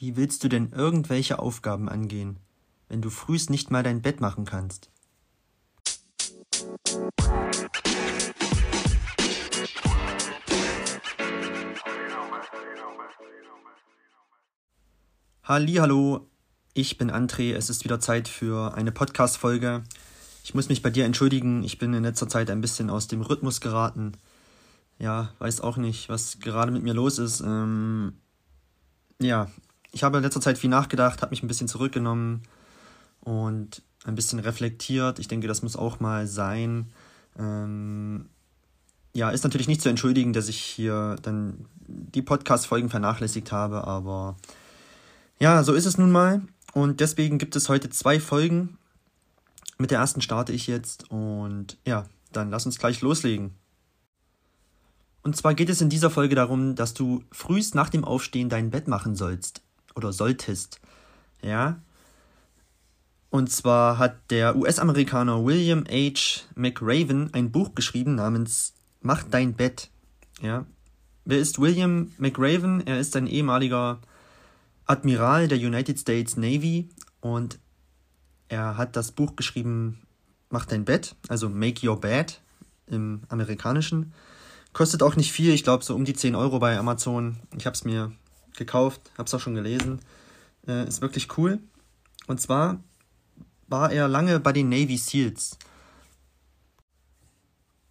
Wie willst du denn irgendwelche Aufgaben angehen, wenn du frühst nicht mal dein Bett machen kannst? Hallo, ich bin André. Es ist wieder Zeit für eine Podcast-Folge. Ich muss mich bei dir entschuldigen. Ich bin in letzter Zeit ein bisschen aus dem Rhythmus geraten. Ja, weiß auch nicht, was gerade mit mir los ist. Ähm, ja, ich habe in letzter Zeit viel nachgedacht, habe mich ein bisschen zurückgenommen und ein bisschen reflektiert. Ich denke, das muss auch mal sein. Ähm, ja, ist natürlich nicht zu entschuldigen, dass ich hier dann die Podcast-Folgen vernachlässigt habe, aber ja, so ist es nun mal. Und deswegen gibt es heute zwei Folgen. Mit der ersten starte ich jetzt und ja, dann lass uns gleich loslegen. Und zwar geht es in dieser Folge darum, dass du frühst nach dem Aufstehen dein Bett machen sollst oder solltest. Ja? Und zwar hat der US-Amerikaner William H. McRaven ein Buch geschrieben namens Mach dein Bett. Ja? Wer ist William McRaven? Er ist ein ehemaliger Admiral der United States Navy und er hat das Buch geschrieben Mach dein Bett, also Make Your Bed im amerikanischen. Kostet auch nicht viel, ich glaube so um die 10 Euro bei Amazon. Ich habe es mir gekauft, habe es auch schon gelesen. Äh, ist wirklich cool. Und zwar war er lange bei den Navy SEALs.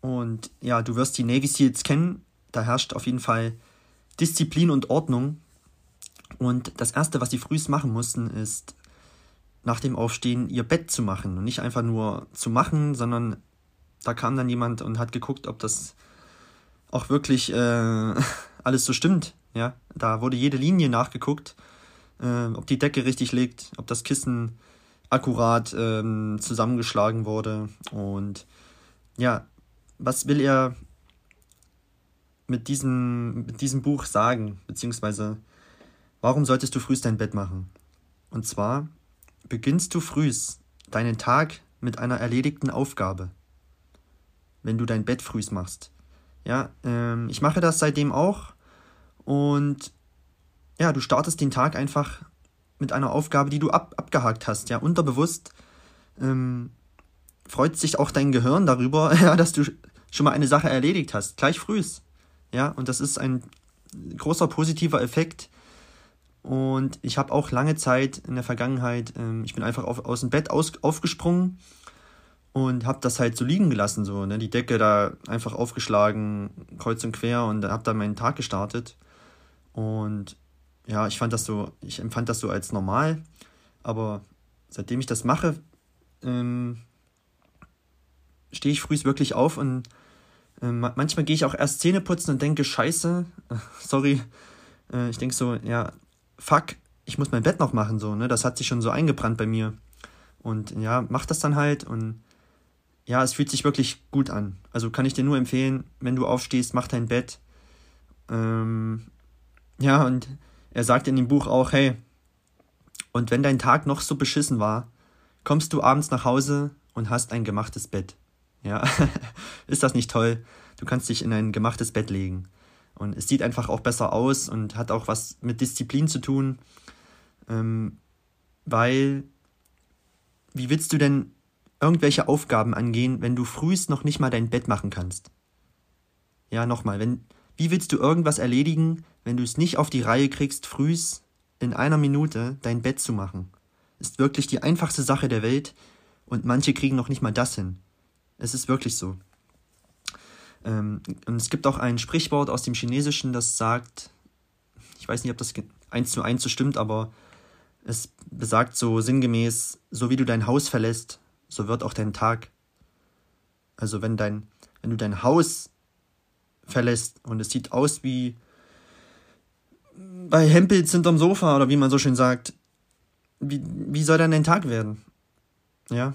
Und ja, du wirst die Navy SEALs kennen. Da herrscht auf jeden Fall Disziplin und Ordnung. Und das Erste, was sie frühst machen mussten, ist nach dem Aufstehen ihr Bett zu machen. Und nicht einfach nur zu machen, sondern da kam dann jemand und hat geguckt, ob das auch wirklich äh, alles so stimmt. Ja, da wurde jede Linie nachgeguckt, äh, ob die Decke richtig liegt, ob das Kissen akkurat ähm, zusammengeschlagen wurde. Und ja, was will er mit diesem, mit diesem Buch sagen? Beziehungsweise, warum solltest du frühst dein Bett machen? Und zwar beginnst du frühst deinen Tag mit einer erledigten Aufgabe, wenn du dein Bett frühst machst. Ja, ähm, ich mache das seitdem auch. Und ja, du startest den Tag einfach mit einer Aufgabe, die du ab, abgehakt hast. Ja, unterbewusst ähm, freut sich auch dein Gehirn darüber, ja, dass du schon mal eine Sache erledigt hast, gleich frühs. Ja, und das ist ein großer positiver Effekt. Und ich habe auch lange Zeit in der Vergangenheit, ähm, ich bin einfach auf, aus dem Bett aus, aufgesprungen und habe das halt so liegen gelassen, so, ne, die Decke da einfach aufgeschlagen, kreuz und quer und habe dann meinen Tag gestartet. Und ja, ich fand das so, ich empfand das so als normal, aber seitdem ich das mache, ähm, stehe ich früh wirklich auf und äh, manchmal gehe ich auch erst Zähne putzen und denke, scheiße, sorry, äh, ich denke so, ja, fuck, ich muss mein Bett noch machen, so, ne, das hat sich schon so eingebrannt bei mir. Und ja, mach das dann halt und ja, es fühlt sich wirklich gut an. Also kann ich dir nur empfehlen, wenn du aufstehst, mach dein Bett. Ähm, ja, und er sagt in dem Buch auch, hey, und wenn dein Tag noch so beschissen war, kommst du abends nach Hause und hast ein gemachtes Bett. Ja, ist das nicht toll? Du kannst dich in ein gemachtes Bett legen. Und es sieht einfach auch besser aus und hat auch was mit Disziplin zu tun. Ähm, weil, wie willst du denn irgendwelche Aufgaben angehen, wenn du frühst noch nicht mal dein Bett machen kannst. Ja, nochmal, wenn, wie willst du irgendwas erledigen, wenn du es nicht auf die Reihe kriegst, frühs in einer Minute dein Bett zu machen? Ist wirklich die einfachste Sache der Welt und manche kriegen noch nicht mal das hin. Es ist wirklich so. Ähm, und es gibt auch ein Sprichwort aus dem Chinesischen, das sagt, ich weiß nicht, ob das eins zu eins so stimmt, aber es besagt so sinngemäß, so wie du dein Haus verlässt, so wird auch dein Tag. Also wenn dein, wenn du dein Haus verlässt und es sieht aus wie bei Hempels hinterm Sofa oder wie man so schön sagt, wie, wie soll dann dein Tag werden? Ja.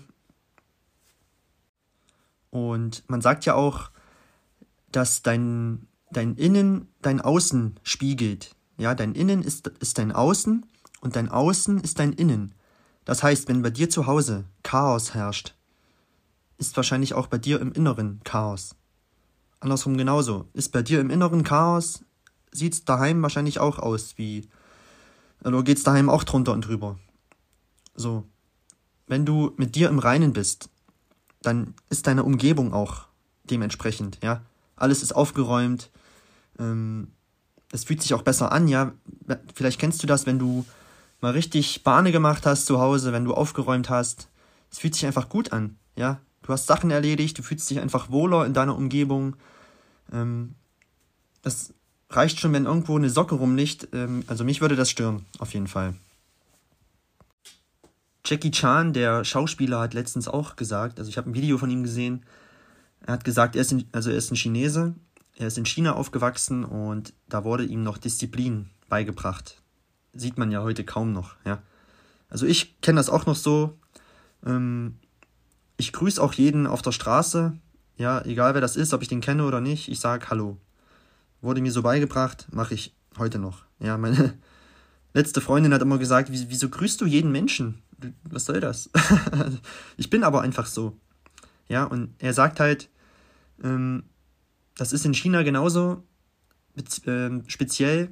Und man sagt ja auch, dass dein, dein Innen dein Außen spiegelt. Ja, dein Innen ist, ist dein Außen und dein Außen ist dein Innen. Das heißt, wenn bei dir zu Hause Chaos herrscht, ist wahrscheinlich auch bei dir im Inneren Chaos. Andersrum genauso. Ist bei dir im Inneren Chaos, sieht's daheim wahrscheinlich auch aus wie Oder geht es daheim auch drunter und drüber? So. Wenn du mit dir im Reinen bist, dann ist deine Umgebung auch dementsprechend, ja. Alles ist aufgeräumt. Ähm, es fühlt sich auch besser an, ja. Vielleicht kennst du das, wenn du mal richtig Bahne gemacht hast zu Hause, wenn du aufgeräumt hast. Es fühlt sich einfach gut an, ja. Du hast Sachen erledigt, du fühlst dich einfach wohler in deiner Umgebung. Ähm, das reicht schon, wenn irgendwo eine Socke rumliegt. Ähm, also mich würde das stören, auf jeden Fall. Jackie Chan, der Schauspieler, hat letztens auch gesagt, also ich habe ein Video von ihm gesehen, er hat gesagt, er ist, in, also er ist ein Chinese, er ist in China aufgewachsen und da wurde ihm noch Disziplin beigebracht. Sieht man ja heute kaum noch, ja. Also ich kenne das auch noch so. Ähm, ich grüße auch jeden auf der Straße, ja, egal wer das ist, ob ich den kenne oder nicht, ich sage Hallo. Wurde mir so beigebracht, mache ich heute noch. Ja, meine letzte Freundin hat immer gesagt, wieso grüßt du jeden Menschen? Was soll das? ich bin aber einfach so. Ja, und er sagt halt, ähm, das ist in China genauso ähm, speziell,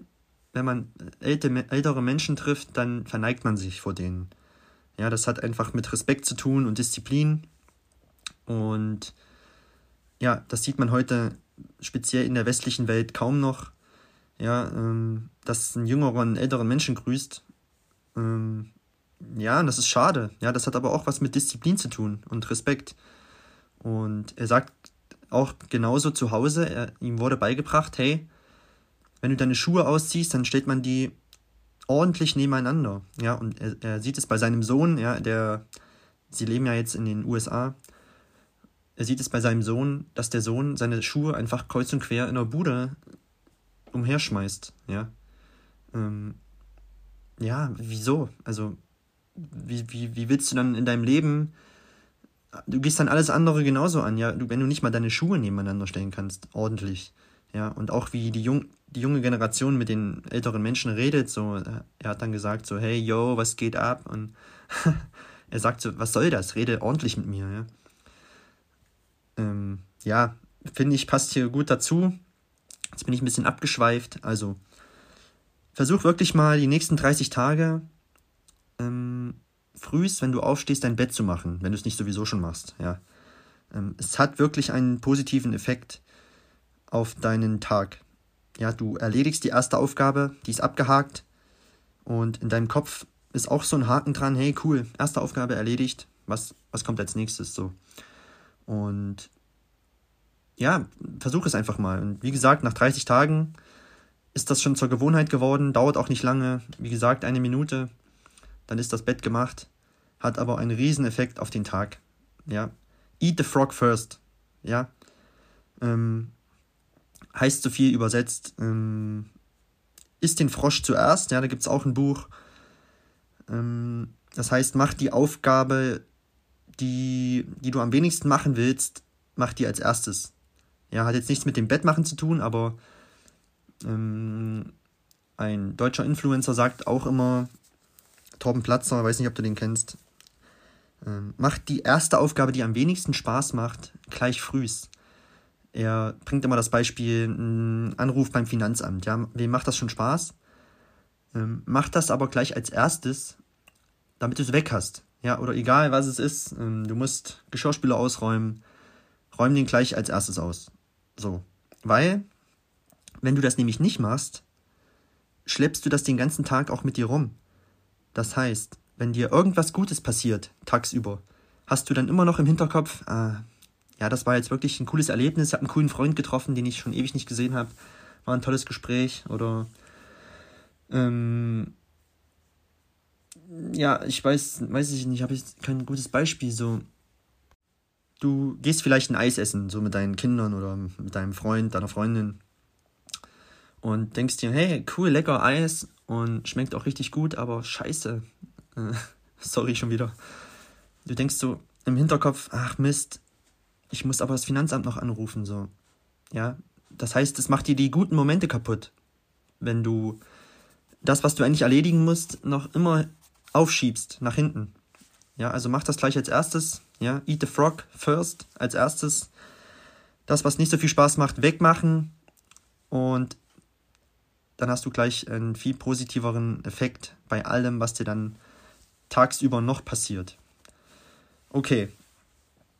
wenn man ältere Menschen trifft, dann verneigt man sich vor denen. Ja, das hat einfach mit Respekt zu tun und Disziplin. Und ja, das sieht man heute speziell in der westlichen Welt kaum noch. Ja, ähm, dass ein jüngerer einen älteren Menschen grüßt. Ähm, ja, das ist schade. Ja, das hat aber auch was mit Disziplin zu tun und Respekt. Und er sagt auch genauso zu Hause, er, ihm wurde beigebracht, hey, wenn du deine Schuhe ausziehst, dann stellt man die ordentlich nebeneinander. Ja, und er, er sieht es bei seinem Sohn, ja, der, sie leben ja jetzt in den USA, er sieht es bei seinem Sohn, dass der Sohn seine Schuhe einfach kreuz und quer in der Bude umherschmeißt, ja. Ähm, ja, wieso? Also, wie, wie, wie willst du dann in deinem Leben, du gehst dann alles andere genauso an, ja, du, wenn du nicht mal deine Schuhe nebeneinander stellen kannst, ordentlich, ja, und auch wie die, Jung, die junge Generation mit den älteren Menschen redet, so, er hat dann gesagt so, hey, yo, was geht ab? Und er sagt so, was soll das? Rede ordentlich mit mir, ja ähm, ja, finde ich, passt hier gut dazu. Jetzt bin ich ein bisschen abgeschweift. Also, versuch wirklich mal die nächsten 30 Tage ähm, frühst, wenn du aufstehst, dein Bett zu machen, wenn du es nicht sowieso schon machst. Ja. Ähm, es hat wirklich einen positiven Effekt auf deinen Tag. Ja, du erledigst die erste Aufgabe, die ist abgehakt und in deinem Kopf ist auch so ein Haken dran, hey cool, erste Aufgabe erledigt, was, was kommt als nächstes so. Und ja, versuch es einfach mal. Und wie gesagt, nach 30 Tagen ist das schon zur Gewohnheit geworden, dauert auch nicht lange. Wie gesagt, eine Minute, dann ist das Bett gemacht, hat aber einen riesen Effekt auf den Tag. Ja, eat the frog first. Ja, ähm, heißt so viel übersetzt, ähm, isst den Frosch zuerst. Ja, da gibt es auch ein Buch. Ähm, das heißt, mach die Aufgabe die, die du am wenigsten machen willst, mach die als erstes. Ja, hat jetzt nichts mit dem Bettmachen zu tun, aber ähm, ein deutscher Influencer sagt auch immer, Torben Platzer, weiß nicht, ob du den kennst, ähm, macht die erste Aufgabe, die am wenigsten Spaß macht, gleich frühs. Er bringt immer das Beispiel, ein Anruf beim Finanzamt. Ja, wem macht das schon Spaß? Ähm, mach das aber gleich als erstes, damit du es weg hast. Ja, oder egal was es ist, ähm, du musst Geschirrspüler ausräumen, räum den gleich als erstes aus. So. Weil, wenn du das nämlich nicht machst, schleppst du das den ganzen Tag auch mit dir rum. Das heißt, wenn dir irgendwas Gutes passiert, tagsüber, hast du dann immer noch im Hinterkopf, ah, ja, das war jetzt wirklich ein cooles Erlebnis, ich habe einen coolen Freund getroffen, den ich schon ewig nicht gesehen habe, war ein tolles Gespräch oder ähm, ja, ich weiß, weiß ich nicht, habe ich kein gutes Beispiel. So, du gehst vielleicht ein Eis essen, so mit deinen Kindern oder mit deinem Freund, deiner Freundin und denkst dir, hey, cool, lecker Eis und schmeckt auch richtig gut, aber scheiße. Äh, sorry schon wieder. Du denkst so im Hinterkopf, ach Mist, ich muss aber das Finanzamt noch anrufen, so. Ja, das heißt, es macht dir die guten Momente kaputt, wenn du das, was du eigentlich erledigen musst, noch immer aufschiebst nach hinten. Ja, also mach das gleich als erstes. Ja, eat the frog first als erstes. Das, was nicht so viel Spaß macht, wegmachen. Und dann hast du gleich einen viel positiveren Effekt bei allem, was dir dann tagsüber noch passiert. Okay.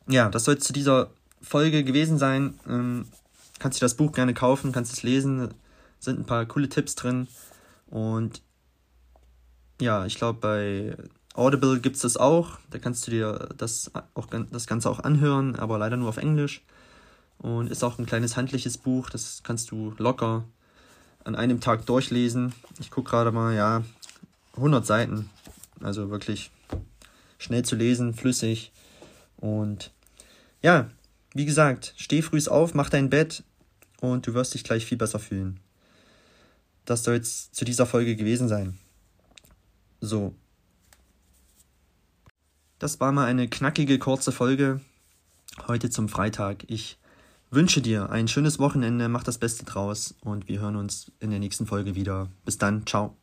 Ja, das soll es zu dieser Folge gewesen sein. Ähm, kannst du das Buch gerne kaufen, kannst es lesen. Sind ein paar coole Tipps drin. Und ja, ich glaube, bei Audible gibt es das auch. Da kannst du dir das, auch, das Ganze auch anhören, aber leider nur auf Englisch. Und ist auch ein kleines handliches Buch. Das kannst du locker an einem Tag durchlesen. Ich gucke gerade mal, ja, 100 Seiten. Also wirklich schnell zu lesen, flüssig. Und ja, wie gesagt, steh früh auf, mach dein Bett und du wirst dich gleich viel besser fühlen. Das soll jetzt zu dieser Folge gewesen sein. So. Das war mal eine knackige, kurze Folge heute zum Freitag. Ich wünsche dir ein schönes Wochenende, mach das Beste draus und wir hören uns in der nächsten Folge wieder. Bis dann, ciao.